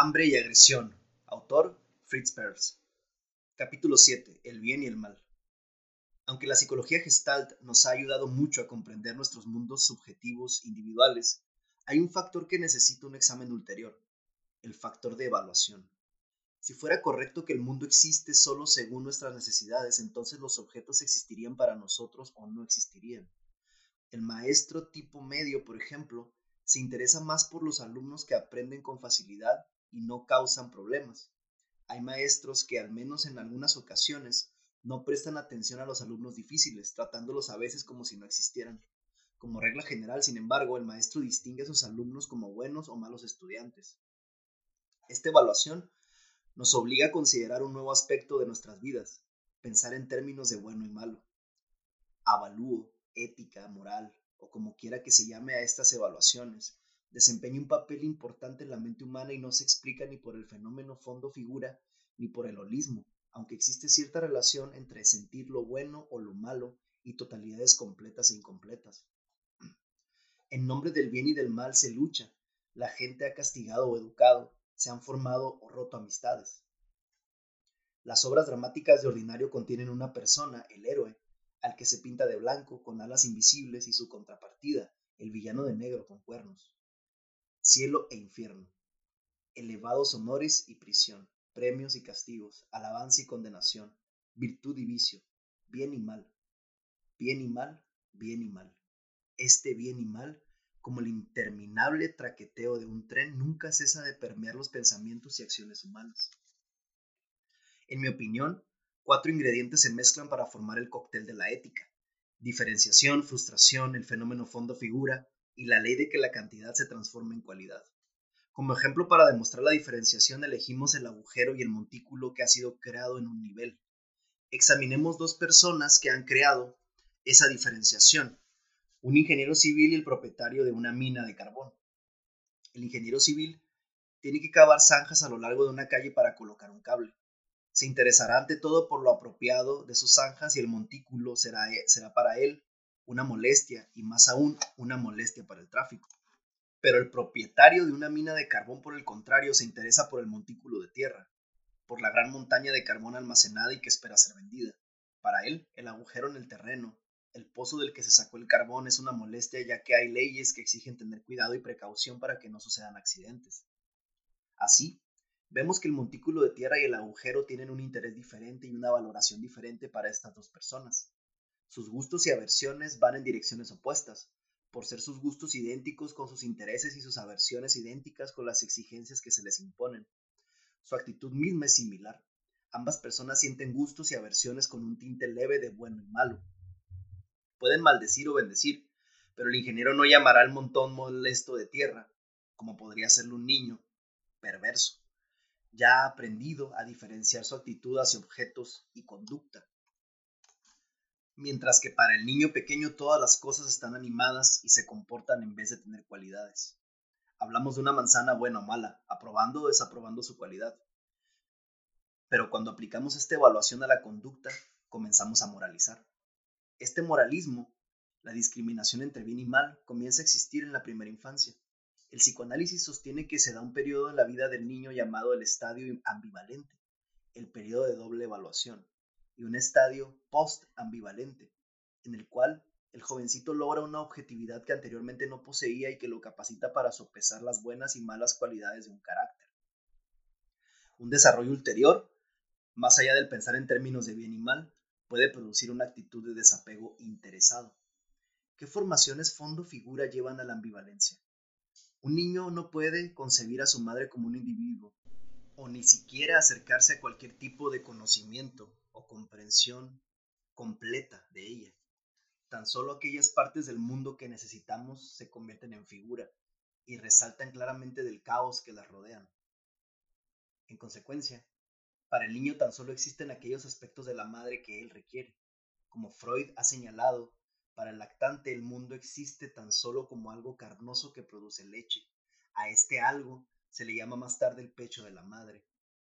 Hambre y agresión. Autor Fritz Perls. Capítulo 7. El bien y el mal. Aunque la psicología gestalt nos ha ayudado mucho a comprender nuestros mundos subjetivos individuales, hay un factor que necesita un examen ulterior, el factor de evaluación. Si fuera correcto que el mundo existe solo según nuestras necesidades, entonces los objetos existirían para nosotros o no existirían. El maestro tipo medio, por ejemplo, se interesa más por los alumnos que aprenden con facilidad y no causan problemas. Hay maestros que, al menos en algunas ocasiones, no prestan atención a los alumnos difíciles, tratándolos a veces como si no existieran. Como regla general, sin embargo, el maestro distingue a sus alumnos como buenos o malos estudiantes. Esta evaluación nos obliga a considerar un nuevo aspecto de nuestras vidas, pensar en términos de bueno y malo. Avalúo, ética, moral, o como quiera que se llame a estas evaluaciones, desempeña un papel importante en la mente humana y no se explica ni por el fenómeno fondo-figura ni por el holismo, aunque existe cierta relación entre sentir lo bueno o lo malo y totalidades completas e incompletas. En nombre del bien y del mal se lucha, la gente ha castigado o educado, se han formado o roto amistades. Las obras dramáticas de ordinario contienen una persona, el héroe, al que se pinta de blanco con alas invisibles y su contrapartida, el villano de negro con cuernos. Cielo e infierno. Elevados honores y prisión, premios y castigos, alabanza y condenación, virtud y vicio, bien y mal. Bien y mal, bien y mal. Este bien y mal, como el interminable traqueteo de un tren, nunca cesa de permear los pensamientos y acciones humanas. En mi opinión, Cuatro ingredientes se mezclan para formar el cóctel de la ética. Diferenciación, frustración, el fenómeno fondo-figura y la ley de que la cantidad se transforma en cualidad. Como ejemplo para demostrar la diferenciación elegimos el agujero y el montículo que ha sido creado en un nivel. Examinemos dos personas que han creado esa diferenciación, un ingeniero civil y el propietario de una mina de carbón. El ingeniero civil tiene que cavar zanjas a lo largo de una calle para colocar un cable se interesará ante todo por lo apropiado de sus zanjas y el montículo será, eh, será para él una molestia y más aún una molestia para el tráfico. Pero el propietario de una mina de carbón, por el contrario, se interesa por el montículo de tierra, por la gran montaña de carbón almacenada y que espera ser vendida. Para él, el agujero en el terreno, el pozo del que se sacó el carbón es una molestia ya que hay leyes que exigen tener cuidado y precaución para que no sucedan accidentes. Así, Vemos que el montículo de tierra y el agujero tienen un interés diferente y una valoración diferente para estas dos personas. Sus gustos y aversiones van en direcciones opuestas, por ser sus gustos idénticos con sus intereses y sus aversiones idénticas con las exigencias que se les imponen. Su actitud misma es similar. Ambas personas sienten gustos y aversiones con un tinte leve de bueno y malo. Pueden maldecir o bendecir, pero el ingeniero no llamará al montón molesto de tierra, como podría hacerlo un niño, perverso ya ha aprendido a diferenciar su actitud hacia objetos y conducta. Mientras que para el niño pequeño todas las cosas están animadas y se comportan en vez de tener cualidades. Hablamos de una manzana buena o mala, aprobando o desaprobando su cualidad. Pero cuando aplicamos esta evaluación a la conducta, comenzamos a moralizar. Este moralismo, la discriminación entre bien y mal, comienza a existir en la primera infancia. El psicoanálisis sostiene que se da un periodo en la vida del niño llamado el estadio ambivalente, el periodo de doble evaluación, y un estadio post-ambivalente, en el cual el jovencito logra una objetividad que anteriormente no poseía y que lo capacita para sopesar las buenas y malas cualidades de un carácter. Un desarrollo ulterior, más allá del pensar en términos de bien y mal, puede producir una actitud de desapego interesado. ¿Qué formaciones fondo-figura llevan a la ambivalencia? Un niño no puede concebir a su madre como un individuo, o ni siquiera acercarse a cualquier tipo de conocimiento comprensión completa de ella. Tan solo aquellas partes del mundo que necesitamos se convierten en figura y resaltan claramente del caos que las rodean. En consecuencia, para el niño tan solo existen aquellos aspectos de la madre que él requiere. Como Freud ha señalado, para el lactante el mundo existe tan solo como algo carnoso que produce leche. A este algo se le llama más tarde el pecho de la madre.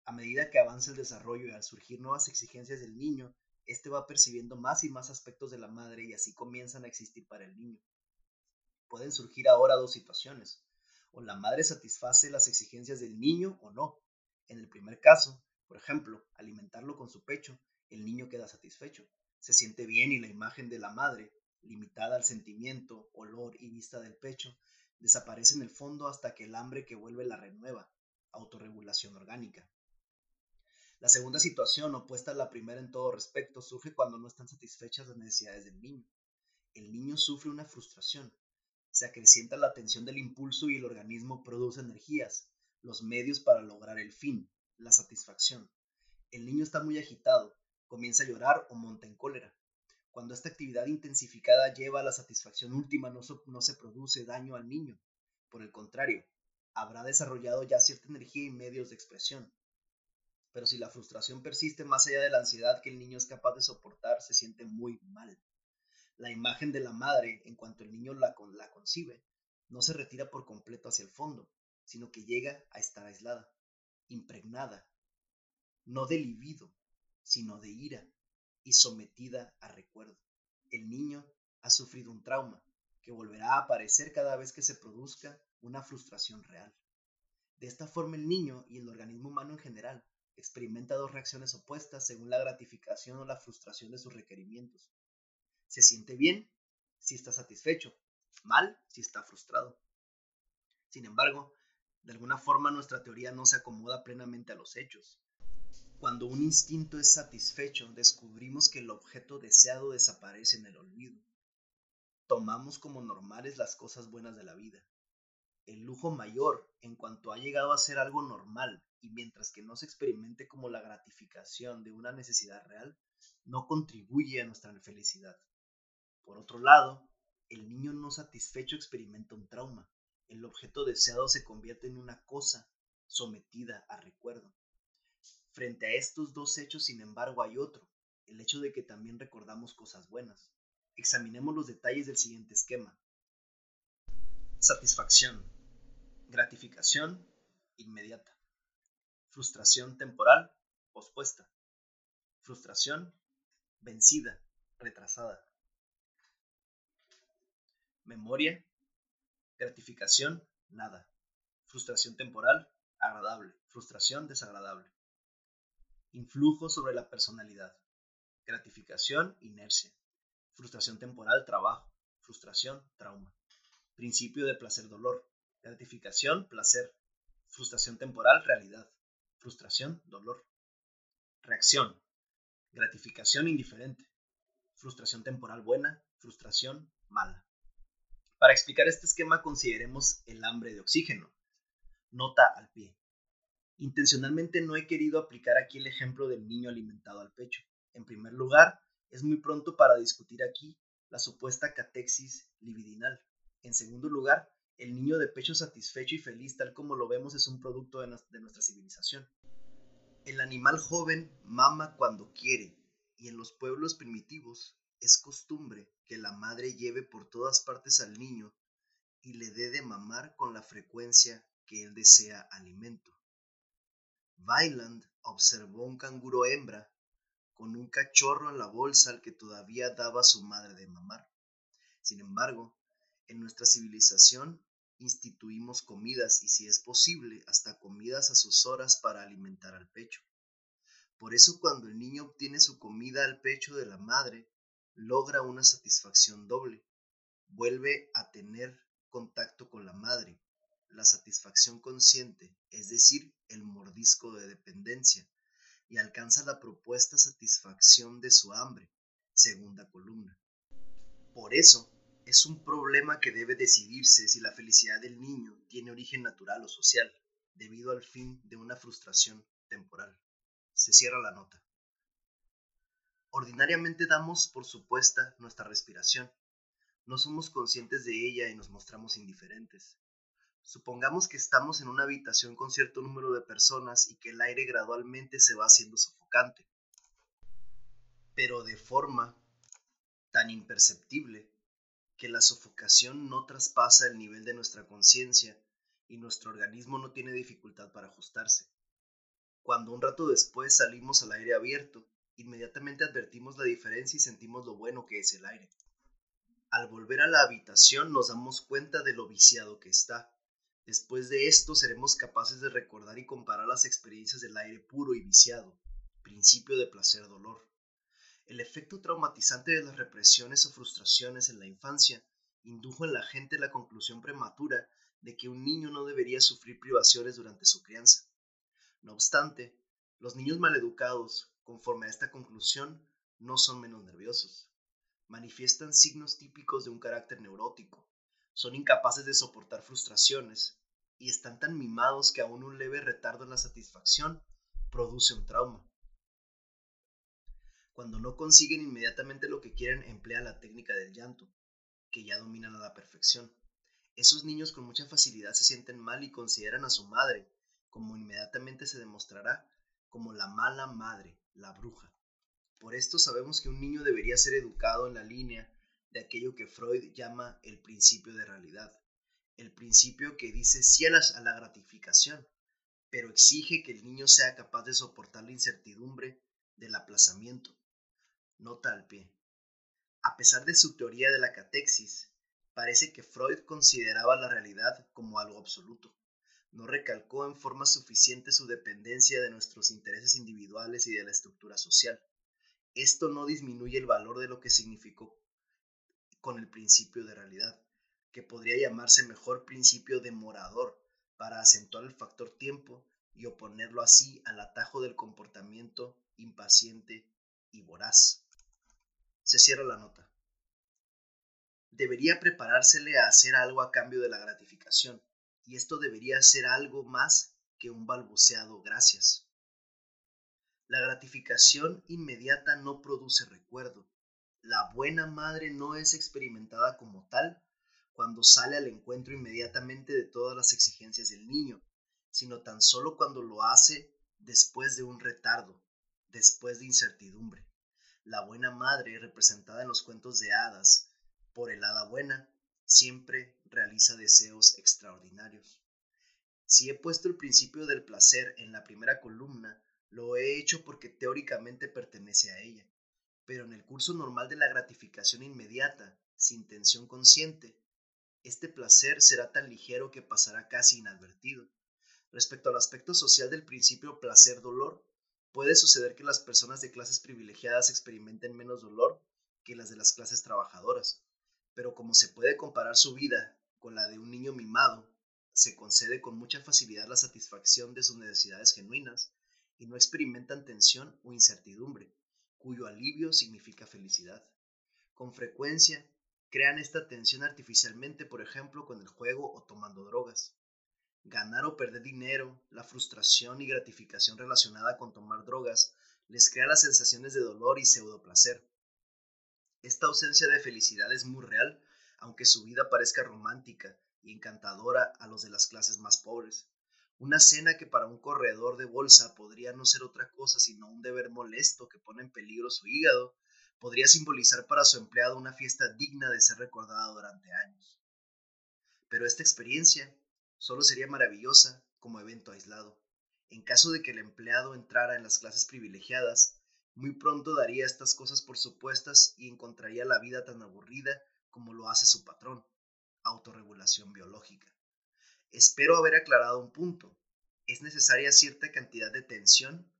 A medida que avanza el desarrollo y al surgir nuevas exigencias del niño, éste va percibiendo más y más aspectos de la madre y así comienzan a existir para el niño. Pueden surgir ahora dos situaciones. o la madre satisface las exigencias del niño o no. En el primer caso, por ejemplo, alimentarlo con su pecho, el niño queda satisfecho, se siente bien y la imagen de la madre, limitada al sentimiento, olor y vista del pecho, desaparece en el fondo hasta que el hambre que vuelve la renueva, autorregulación orgánica. La segunda situación, opuesta a la primera en todo respecto, surge cuando no están satisfechas las necesidades del niño. El niño sufre una frustración, se acrecienta la tensión del impulso y el organismo produce energías, los medios para lograr el fin, la satisfacción. El niño está muy agitado, comienza a llorar o monta en cólera. Cuando esta actividad intensificada lleva a la satisfacción última, no, no se produce daño al niño. Por el contrario, habrá desarrollado ya cierta energía y medios de expresión. Pero si la frustración persiste más allá de la ansiedad que el niño es capaz de soportar, se siente muy mal. La imagen de la madre, en cuanto el niño la, la concibe, no se retira por completo hacia el fondo, sino que llega a estar aislada, impregnada, no de libido, sino de ira y sometida a recuerdo. El niño ha sufrido un trauma que volverá a aparecer cada vez que se produzca una frustración real. De esta forma el niño y el organismo humano en general experimenta dos reacciones opuestas según la gratificación o la frustración de sus requerimientos. Se siente bien si está satisfecho, mal si está frustrado. Sin embargo, de alguna forma nuestra teoría no se acomoda plenamente a los hechos. Cuando un instinto es satisfecho, descubrimos que el objeto deseado desaparece en el olvido. Tomamos como normales las cosas buenas de la vida. El lujo mayor, en cuanto ha llegado a ser algo normal, y mientras que no se experimente como la gratificación de una necesidad real, no contribuye a nuestra felicidad. Por otro lado, el niño no satisfecho experimenta un trauma. El objeto deseado se convierte en una cosa sometida a recuerdo. Frente a estos dos hechos, sin embargo, hay otro, el hecho de que también recordamos cosas buenas. Examinemos los detalles del siguiente esquema. Satisfacción. Gratificación inmediata. Frustración temporal pospuesta. Frustración vencida, retrasada memoria, gratificación, nada. Frustración temporal, agradable. Frustración, desagradable. Influjo sobre la personalidad. Gratificación, inercia. Frustración temporal, trabajo. Frustración, trauma. Principio de placer-dolor. Gratificación, placer. Frustración temporal, realidad. Frustración, dolor. Reacción. Gratificación indiferente. Frustración temporal buena. Frustración mala. Para explicar este esquema consideremos el hambre de oxígeno. Nota al pie. Intencionalmente no he querido aplicar aquí el ejemplo del niño alimentado al pecho. En primer lugar, es muy pronto para discutir aquí la supuesta catexis libidinal. En segundo lugar, el niño de pecho satisfecho y feliz tal como lo vemos es un producto de, nuestra civilización. El animal joven mama cuando quiere y en los pueblos primitivos es costumbre que la madre lleve por todas partes al niño y le dé de mamar con la frecuencia que él desea alimento. Weiland observó un canguro hembra con un cachorro en la bolsa al que todavía daba su madre de mamar. Sin embargo, en nuestra civilización instituimos comidas y si es posible hasta comidas a sus horas para alimentar al pecho. Por eso cuando el niño obtiene su comida al pecho de la madre, logra una satisfacción doble. Vuelve a tener contacto con la madre, la satisfacción consciente, es decir, el mordisco de dependencia, y alcanza la propuesta satisfacción de su hambre, segunda columna. Por eso, es un problema que debe decidirse si la felicidad del niño tiene origen natural o social, debido al fin de una frustración temporal. Se cierra la nota. Ordinariamente damos por supuesta nuestra respiración. No somos conscientes de ella y nos mostramos indiferentes. Supongamos que estamos en una habitación con cierto número de personas y que el aire gradualmente se va haciendo sofocante, pero de forma tan imperceptible que la sofocación no traspasa el nivel de nuestra conciencia y nuestro organismo no tiene dificultad para ajustarse. Cuando un rato después salimos al aire abierto, inmediatamente advertimos la diferencia y sentimos lo bueno que es el aire. Al volver a la habitación nos damos cuenta de lo viciado que está. Después de esto seremos capaces de recordar y comparar las experiencias del aire puro y viciado, principio de placer-dolor. El efecto traumatizante de las represiones o frustraciones en la infancia indujo en la gente la conclusión prematura de que un niño no debería sufrir privaciones durante su crianza. No obstante, los niños maleducados, conforme a esta conclusión, no son menos nerviosos. Manifiestan signos típicos de un carácter neurótico, son incapaces de soportar frustraciones y están tan mimados que aún un leve retardo en la satisfacción produce un trauma. Cuando no consiguen inmediatamente lo que quieren, emplean la técnica del llanto, que ya dominan a la perfección. Esos niños con mucha facilidad se sienten mal y consideran a su madre, como inmediatamente se demostrará, como la mala madre, la bruja. Por esto sabemos que un niño debería ser educado en la línea de aquello que Freud llama el principio de realidad, el principio que dice sí a la, gratificación, pero exige que el niño sea capaz de soportar la incertidumbre del aplazamiento. Nota al pie. A pesar de su teoría de la catexis, parece que Freud consideraba la realidad como algo absoluto. No recalcó en forma suficiente su dependencia de nuestros intereses individuales y de la estructura social. Esto no disminuye el valor de lo que significó con el principio de realidad, que podría llamarse mejor principio demorador para acentuar el factor tiempo y oponerlo así al atajo del comportamiento impaciente y voraz. Se cierra la nota. Debería preparársele a hacer algo a cambio de la gratificación, y esto debería ser algo más que un balbuceado gracias. La gratificación inmediata no produce recuerdo, la buena madre no es experimentada como tal cuando sale al encuentro inmediatamente de todas las exigencias del niño, sino tan solo cuando lo hace después de un retardo, después de incertidumbre. La buena madre, representada en los cuentos de hadas por el hada buena, siempre realiza deseos extraordinarios. Si he puesto el principio del placer en la primera columna, lo he hecho porque teóricamente pertenece a ella pero en el curso normal de la gratificación inmediata, sin tensión consciente, este placer será tan ligero que pasará casi inadvertido. Respecto al aspecto social del principio placer-dolor, puede suceder que las personas de clases privilegiadas experimenten menos dolor que las de las clases trabajadoras, pero como se puede comparar su vida con la de un niño mimado, se concede con mucha facilidad la satisfacción de sus necesidades genuinas y no experimentan tensión o incertidumbre, cuyo alivio significa felicidad. Con frecuencia, crean esta tensión artificialmente, por ejemplo, con el juego o tomando drogas. Ganar o perder dinero, la frustración y gratificación relacionada con tomar drogas, les crea las sensaciones de dolor y pseudoplacer. Esta ausencia de felicidad es muy real, aunque su vida parezca romántica y encantadora a los de las clases más pobres. Una cena que para un corredor de bolsa podría no ser otra cosa sino un deber molesto que pone en peligro su hígado, podría simbolizar para su empleado una fiesta digna de ser recordada durante años. Pero esta experiencia solo sería maravillosa como evento aislado. En caso de que el empleado entrara en las clases privilegiadas, muy pronto daría estas cosas por supuestas y encontraría la vida tan aburrida como lo hace su patrón, autorregulación biológica. Espero haber aclarado un punto. Es necesaria cierta cantidad de tensión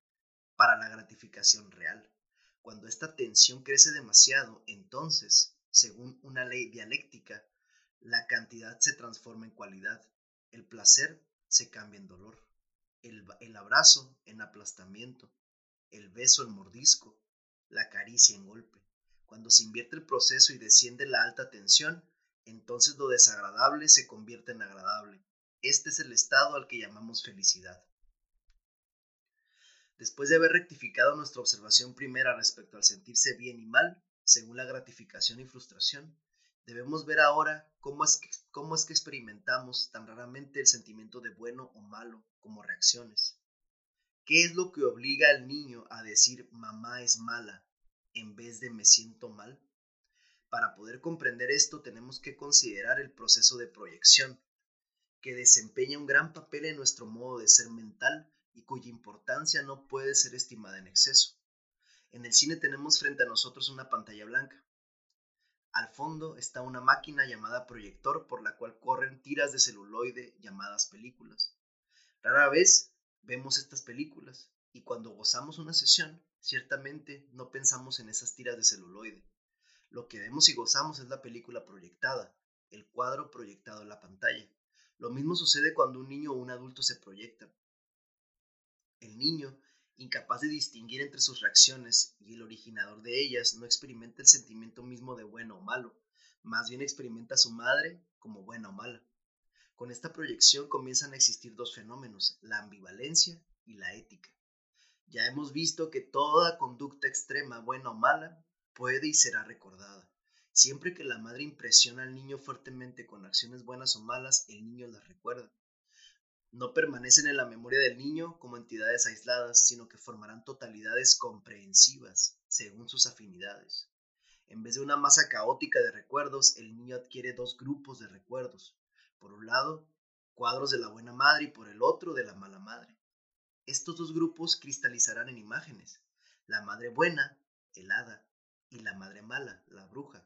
para la gratificación real. Cuando esta tensión crece demasiado, entonces, según una ley dialéctica, la cantidad se transforma en cualidad. El placer se cambia en dolor. El, abrazo en aplastamiento. El beso en mordisco. La caricia en golpe. Cuando se invierte el proceso y desciende la alta tensión, entonces lo desagradable se convierte en agradable este es el estado al que llamamos felicidad. Después de haber rectificado nuestra observación primera respecto al sentirse bien y mal, según la gratificación y frustración, debemos ver ahora cómo es, que, cómo es que experimentamos tan raramente el sentimiento de bueno o malo como reacciones. ¿Qué es lo que obliga al niño a decir mamá es mala en vez de me siento mal? Para poder comprender esto tenemos que considerar el proceso de proyección, que desempeña un gran papel en nuestro modo de ser mental y cuya importancia no puede ser estimada en exceso. En el cine tenemos frente a nosotros una pantalla blanca. Al fondo está una máquina llamada proyector por la cual corren tiras de celuloide llamadas películas. Rara vez vemos estas películas y cuando gozamos una sesión, ciertamente no pensamos en esas tiras de celuloide. Lo que vemos y gozamos es la película proyectada, el cuadro proyectado en la pantalla. Lo mismo sucede cuando un niño o un adulto se proyecta. El niño, incapaz de distinguir entre sus reacciones y el originador de ellas, no experimenta el sentimiento mismo de bueno o malo, más bien experimenta a su madre como buena o mala. Con esta proyección comienzan a existir dos fenómenos, la ambivalencia y la ética. Ya hemos visto que toda conducta extrema, buena o mala, puede y será recordada. Siempre que la madre impresiona al niño fuertemente con acciones buenas o malas, el niño las recuerda no permanecen en la memoria del niño como entidades aisladas, sino que formarán totalidades comprehensivas según sus afinidades. En vez de una masa caótica de recuerdos, el niño adquiere dos grupos de recuerdos. Por un lado, cuadros de la buena madre y por el otro de la mala madre. Estos dos grupos cristalizarán en imágenes. La madre buena, el hada, y la madre mala, la bruja.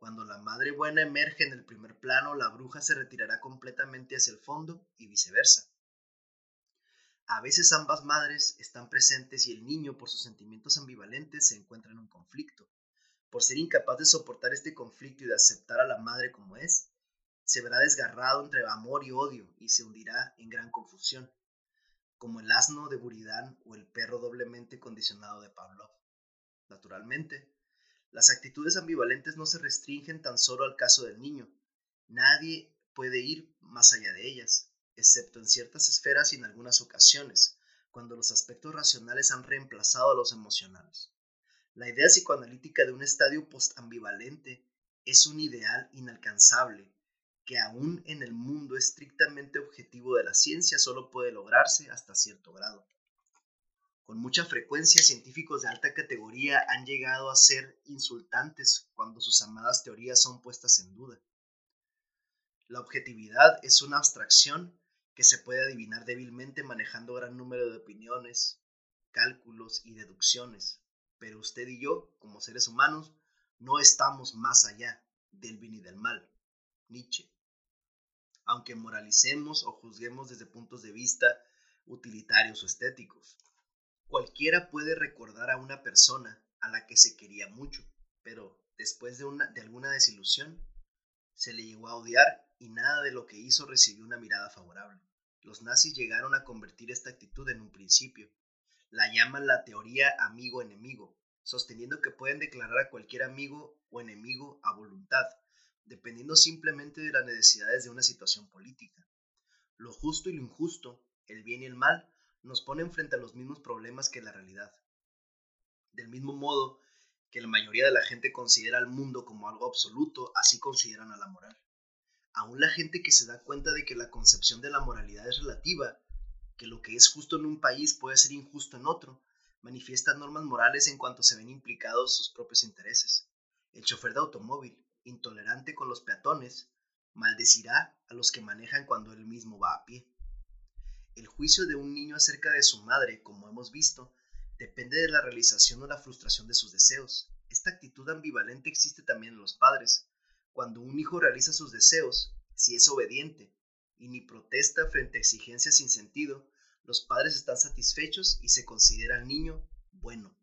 Cuando la madre buena emerge en el primer plano, la bruja se retirará completamente hacia el fondo y viceversa. A veces ambas madres están presentes y el niño, por sus sentimientos ambivalentes, se encuentra en un conflicto. Por ser incapaz de soportar este conflicto y de aceptar a la madre como es, se verá desgarrado entre amor y odio y se hundirá en gran confusión, como el asno de Buridán o el perro doblemente condicionado de Pavlov. Naturalmente, las actitudes ambivalentes no se restringen tan solo al caso del niño. Nadie puede ir más allá de ellas, excepto en ciertas esferas y en algunas ocasiones, cuando los aspectos racionales han reemplazado a los emocionales. La idea psicoanalítica de un estadio postambivalente es un ideal inalcanzable que aún en el mundo estrictamente objetivo de la ciencia solo puede lograrse hasta cierto grado. Con mucha frecuencia, científicos de alta categoría han llegado a ser insultantes cuando sus amadas teorías son puestas en duda. La objetividad es una abstracción que se puede adivinar débilmente manejando gran número de opiniones, cálculos y deducciones, pero usted y yo, como seres humanos, no estamos más allá del bien y del mal. Nietzsche. Aunque moralicemos o juzguemos desde puntos de vista utilitarios o estéticos. Cualquiera puede recordar a una persona a la que se quería mucho, pero después de, una, de alguna desilusión, se le llegó a odiar y nada de lo que hizo recibió una mirada favorable. Los nazis llegaron a convertir esta actitud en un principio. La llaman la teoría amigo-enemigo, sosteniendo que pueden declarar a cualquier amigo o enemigo a voluntad, dependiendo simplemente de las necesidades de una situación política. Lo justo y lo injusto, el bien y el mal, nos ponen frente a los mismos problemas que la realidad. Del mismo modo que la mayoría de la gente considera al mundo como algo absoluto, así consideran a la moral. Aún la gente que se da cuenta de que la concepción de la moralidad es relativa, que lo que es justo en un país puede ser injusto en otro, manifiesta normas morales en cuanto se ven implicados sus propios intereses. El chofer de automóvil, intolerante con los peatones, maldecirá a los que manejan cuando él mismo va a pie. El juicio de un niño acerca de su madre, como hemos visto, depende de la realización o la frustración de sus deseos. Esta actitud ambivalente existe también en los padres. Cuando un hijo realiza sus deseos, si es obediente y ni protesta frente a exigencias sin sentido, los padres están satisfechos y se considera al niño bueno.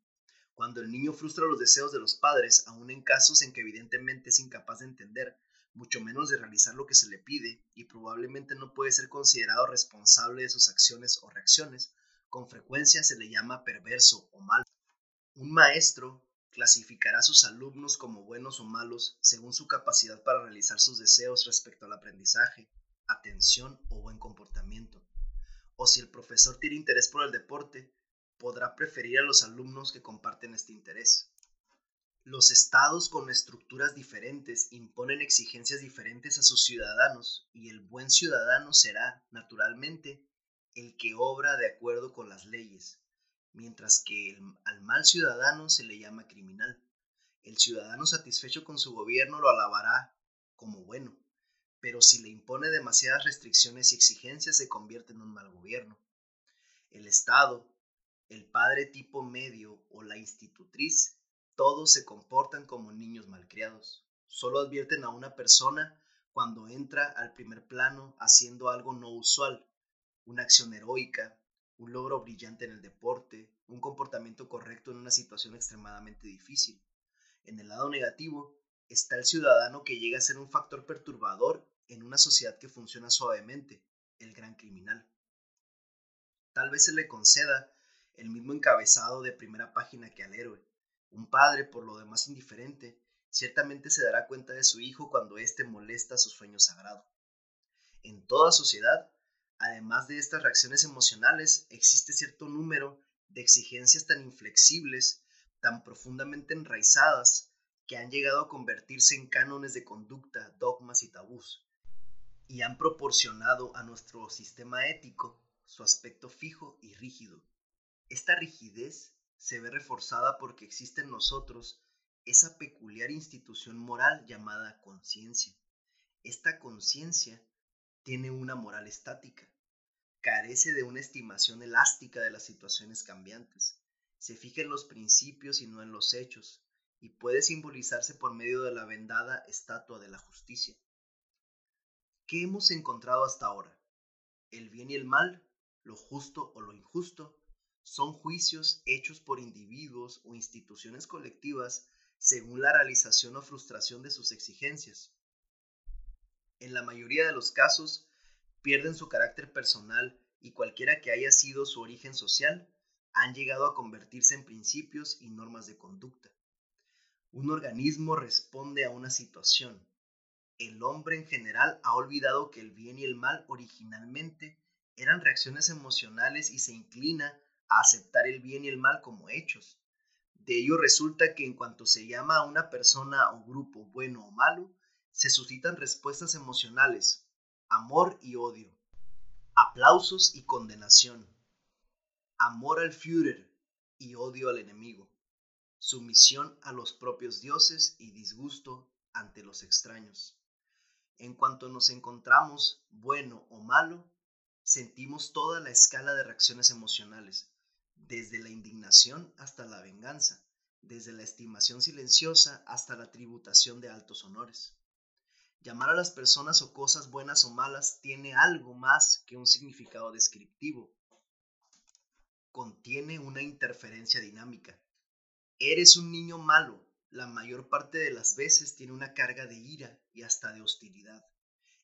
Cuando el niño frustra los deseos de los padres, aun en casos en que evidentemente es incapaz de entender, mucho menos de realizar lo que se le pide, y probablemente no puede ser considerado responsable de sus acciones o reacciones, con frecuencia se le llama perverso o malo. Un maestro clasificará a sus alumnos como buenos o malos según su capacidad para realizar sus deseos respecto al aprendizaje, atención o buen comportamiento. O si el profesor tiene interés por el deporte, podrá preferir a los alumnos que comparten este interés. Los estados con estructuras diferentes imponen exigencias diferentes a sus ciudadanos y el buen ciudadano será, naturalmente, el que obra de acuerdo con las leyes, mientras que al mal ciudadano se le llama criminal. El ciudadano satisfecho con su gobierno lo alabará como bueno, pero si le impone demasiadas restricciones y exigencias se convierte en un mal gobierno. El Estado, el padre tipo medio o la institutriz todos se comportan como niños malcriados. solo advierten a una persona cuando entra al primer plano haciendo algo no usual, una acción heroica, un logro brillante en el deporte, un comportamiento correcto en una situación extremadamente difícil. En el lado negativo está el ciudadano que llega a ser un factor perturbador en una sociedad que funciona suavemente, el gran criminal. Tal vez se le conceda el mismo encabezado de primera página que al héroe. Un padre, por lo demás indiferente, ciertamente se dará cuenta de su hijo cuando éste molesta su sueño sagrado. En toda sociedad, además de estas reacciones emocionales, existe cierto número de exigencias tan inflexibles, tan profundamente enraizadas, que han llegado a convertirse en cánones de conducta, dogmas y tabús, y han proporcionado a nuestro sistema ético su aspecto fijo y rígido. Esta rigidez se ve reforzada porque existe en nosotros esa peculiar institución moral llamada conciencia. Esta conciencia tiene una moral estática, carece de una estimación elástica de las situaciones cambiantes, se fija en los principios y no en los hechos, y puede simbolizarse por medio de la vendada estatua de la justicia. ¿Qué hemos encontrado hasta ahora? El bien y el mal lo justo o lo injusto, son juicios hechos por individuos o instituciones colectivas según la realización o frustración de sus exigencias. En la mayoría de los casos, pierden su carácter personal y cualquiera que haya sido su origen social, han llegado a convertirse en principios y normas de conducta. Un organismo responde a una situación. El hombre en general ha olvidado que el bien y el mal originalmente eran reacciones emocionales y se inclina a aceptar el bien y el mal como hechos. De ello resulta que en cuanto se llama a una persona o grupo bueno o malo, se suscitan respuestas emocionales, amor y odio, aplausos y condenación, amor al Führer y odio al enemigo, sumisión a los propios dioses y disgusto ante los extraños. En cuanto nos encontramos bueno o malo, sentimos toda la escala de reacciones emocionales, desde la indignación hasta la venganza, desde la estimación silenciosa hasta la tributación de altos honores. Llamar a las personas o cosas buenas o malas tiene algo más que un significado descriptivo. Contiene una interferencia dinámica. Eres un niño malo. La mayor parte de las veces tiene una carga de ira y hasta de hostilidad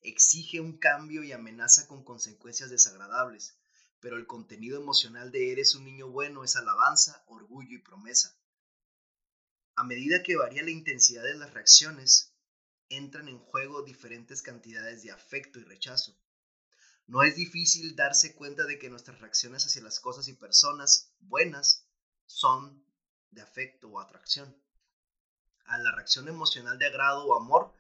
exige un cambio y amenaza con consecuencias desagradables, pero el contenido emocional de Eres un niño bueno es alabanza, orgullo y promesa. A medida que varía la intensidad de las reacciones, entran en juego diferentes cantidades de afecto y rechazo. No es difícil darse cuenta de que nuestras reacciones hacia las cosas y personas buenas son de afecto o atracción. A la reacción emocional de agrado o amor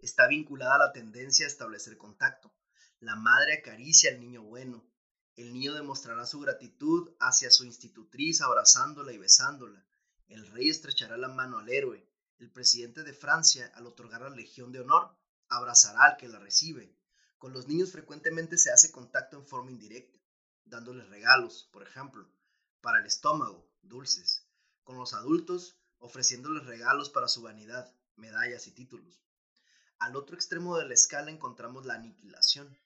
está vinculada la tendencia a establecer contacto. La madre acaricia al niño bueno. El niño demostrará su gratitud hacia su institutriz abrazándola y besándola. El rey estrechará la mano al héroe. El presidente de Francia, al otorgar la Legión de Honor, abrazará al que la recibe. Con los niños frecuentemente se hace contacto en forma indirecta, dándoles regalos, por ejemplo, para el estómago, dulces. Con los adultos, ofreciéndoles regalos para su vanidad, medallas y títulos. Al otro extremo de la escala encontramos la aniquilación.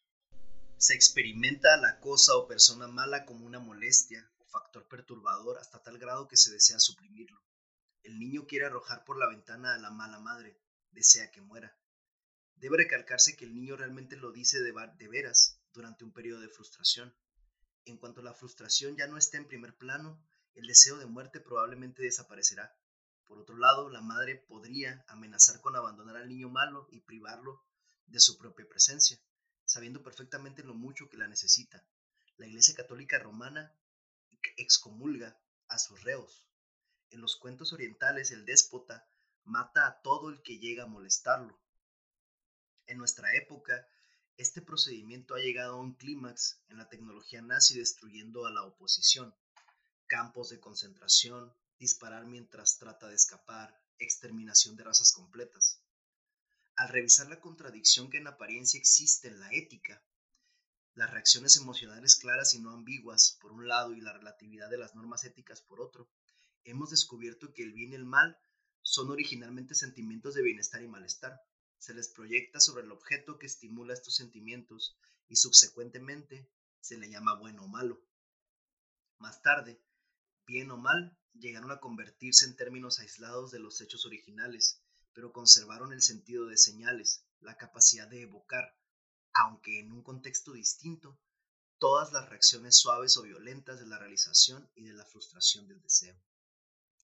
Se experimenta a la cosa o persona mala como una molestia o factor perturbador hasta tal grado que se desea suprimirlo. El niño quiere arrojar por la ventana a la mala madre, desea que muera. Debe recalcarse que el niño realmente lo dice de, veras durante un periodo de frustración. En cuanto la frustración ya no esté en primer plano, el deseo de muerte probablemente desaparecerá. Por otro lado, la madre podría amenazar con abandonar al niño malo y privarlo de su propia presencia, sabiendo perfectamente lo mucho que la necesita. La Iglesia Católica Romana excomulga a sus reos. En los cuentos orientales, el déspota mata a todo el que llega a molestarlo. En nuestra época, este procedimiento ha llegado a un clímax en la tecnología nazi destruyendo a la oposición, campos de concentración, disparar mientras trata de escapar, exterminación de razas completas. Al revisar la contradicción que en apariencia existe en la ética, las reacciones emocionales claras y no ambiguas por un lado y la relatividad de las normas éticas por otro, hemos descubierto que el bien y el mal son originalmente sentimientos de bienestar y malestar. Se les proyecta sobre el objeto que estimula estos sentimientos y subsecuentemente se le llama bueno o malo. Más tarde, bien o mal llegaron a convertirse en términos aislados de los hechos originales, pero conservaron el sentido de señales, la capacidad de evocar, aunque en un contexto distinto, todas las reacciones suaves o violentas de la realización y de la frustración del deseo.